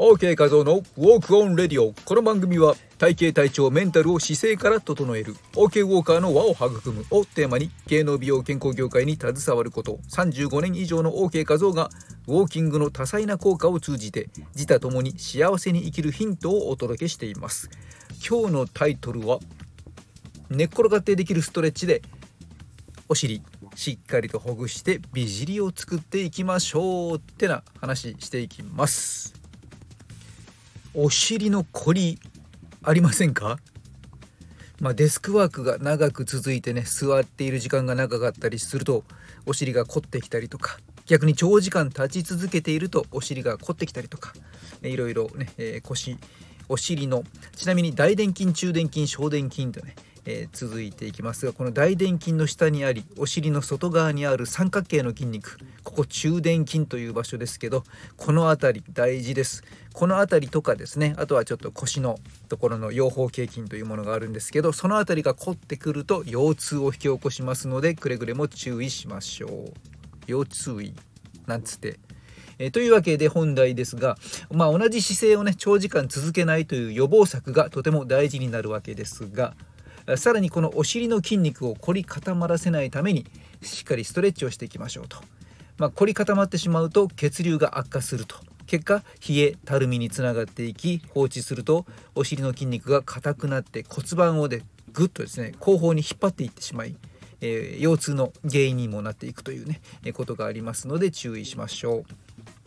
OK 画像のウォークオンレディオ。この番組は体型体調メンタルを姿勢から整える。OK ウォーカーの輪を育むをテーマに芸能美容健康業界に携わること。35年以上の OK 画像がウォーキングの多彩な効果を通じて自他ともに幸せに生きるヒントをお届けしています。今日のタイトルは寝っ転がってできるストレッチでお尻しっかりとほぐして美尻を作っていきましょうってな話していきます。お尻の凝りありませんか？まあ、デスクワークが長く続いてね座っている時間が長かったりするとお尻が凝ってきたりとか逆に長時間立ち続けているとお尻が凝ってきたりとかいろいろね、えー、腰お尻のちなみに大臀筋中殿筋小殿筋とねえー、続いていきますがこの大臀筋の下にありお尻の外側にある三角形の筋肉ここ中殿筋という場所ですけどこの辺り大事です。この辺りとかですねあとはちょっと腰のところの腰方形筋というものがあるんですけどその辺りが凝ってくると腰痛を引き起こしますのでくれぐれも注意しましょう。腰痛医なんつって。え、というわけで本題ですが、まあ、同じ姿勢をね長時間続けないという予防策がとても大事になるわけですがさらにこのお尻の筋肉を凝り固まらせないためにしっかりストレッチをしていきましょうと、まあ、凝り固まってしまうと血流が悪化すると結果冷えたるみにつながっていき放置するとお尻の筋肉が硬くなって骨盤をでぐっとですね後方に引っ張っていってしまい、えー、腰痛の原因にもなっていくというね、えことがありますので注意しましょう。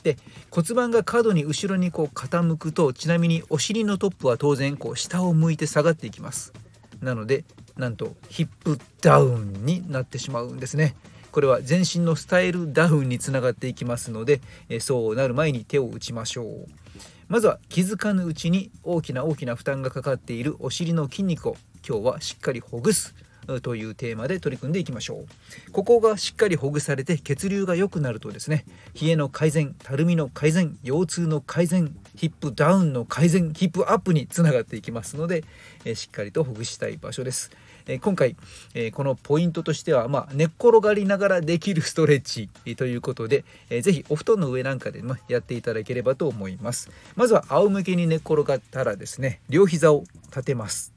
で骨盤が過度に後ろにこう傾くとちなみにお尻のトップは当然こう下を向いて下がっていきます。なのでなんとヒップダウンになってしまうんですね。これは全身のスタイルダウンにつながっていきますのでそうなる前に手を打ちましょう。まずは気づかぬうちに大きな大きな負担がかかっているお尻の筋肉を今日はしっかりほぐすというテーマで取り組んでいきましょう。ここがしっかりほぐされて血流が良くなるとですね冷えの改善たるみの改善腰痛の改善ヒップダウンの改善ヒップアップにつながっていきますので、えしっかりとほぐしたい場所です、え今回、えこのポイントとしては、まあ、寝っ転がりながらできるストレッチということで、えー、ぜひお布団の上なんかで、ま、やっていただければと思います。まずは仰向けに寝っ転がったらですね両膝を立てます。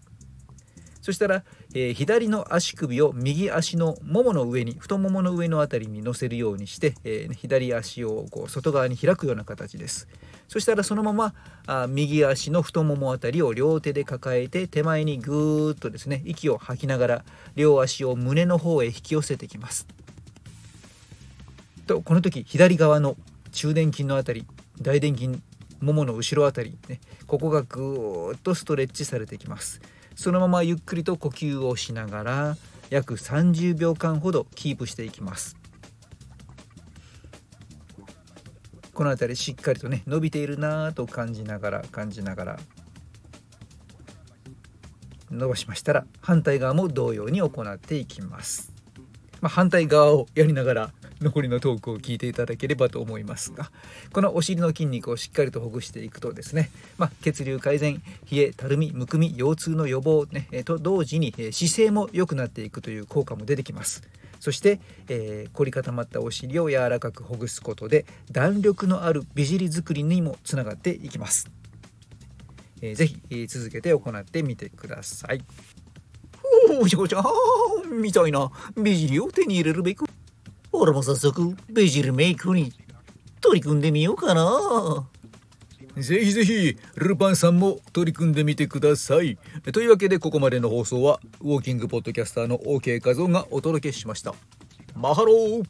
そしたら、えー、左の足首を右足のももの上に太ももの上の辺りに乗せるようにして、えー、左足をこう外側に開くような形です。そしたらそのままあ右足の太ももあたりを両手で抱えて手前にぐーっとですね息を吐きながら両足を胸の方へ引き寄せてきます。とこの時左側の中殿筋のあたり大殿筋ももの後ろあたり、ね、ここがぐーっとストレッチされてきます。そのままゆっくりと呼吸をしながら約30秒間ほどキープしていきます。この辺りしっかりとね伸びているなと感じながら感じながら伸ばしましたら反対側も同様に行っていきます、まあ、反対側をやりながら残りのトークを聞いていただければと思いますがこのお尻の筋肉をしっかりとほぐしていくとですね、まあ、血流改善冷えたるみむくみ腰痛の予防、ね、と同時に姿勢も良くなっていくという効果も出てきます。そして、えー、凝り固まったお尻を柔らかくほぐすことで弾力のある美尻作りにもつながっていきます、えー、ぜひ続けて行ってみてくださいおしこちゃんみたいな美尻を手に入れるべく俺も早速ベジルメイクに取り組んでみようかな。ぜひぜひルパンさんも取り組んでみてください。というわけでここまでの放送はウォーキングポッドキャスターの OK 画像がお届けしました。マハロー